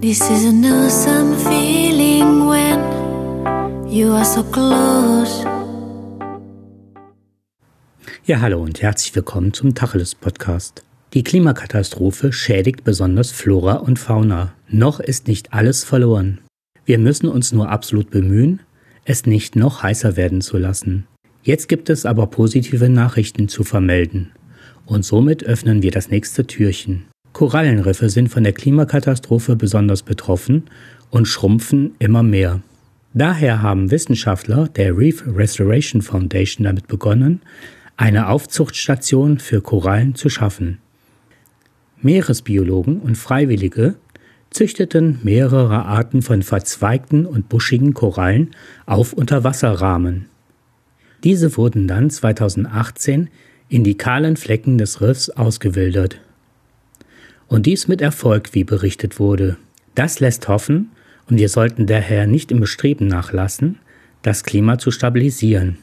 This is an awesome feeling when you are so close. Ja, hallo und herzlich willkommen zum Tacheles Podcast. Die Klimakatastrophe schädigt besonders Flora und Fauna. Noch ist nicht alles verloren. Wir müssen uns nur absolut bemühen, es nicht noch heißer werden zu lassen. Jetzt gibt es aber positive Nachrichten zu vermelden. Und somit öffnen wir das nächste Türchen. Korallenriffe sind von der Klimakatastrophe besonders betroffen und schrumpfen immer mehr. Daher haben Wissenschaftler der Reef Restoration Foundation damit begonnen, eine Aufzuchtstation für Korallen zu schaffen. Meeresbiologen und Freiwillige züchteten mehrere Arten von verzweigten und buschigen Korallen auf Unterwasserrahmen. Diese wurden dann 2018 in die kahlen Flecken des Riffs ausgewildert. Und dies mit Erfolg, wie berichtet wurde. Das lässt hoffen, und wir sollten daher nicht im Bestreben nachlassen, das Klima zu stabilisieren.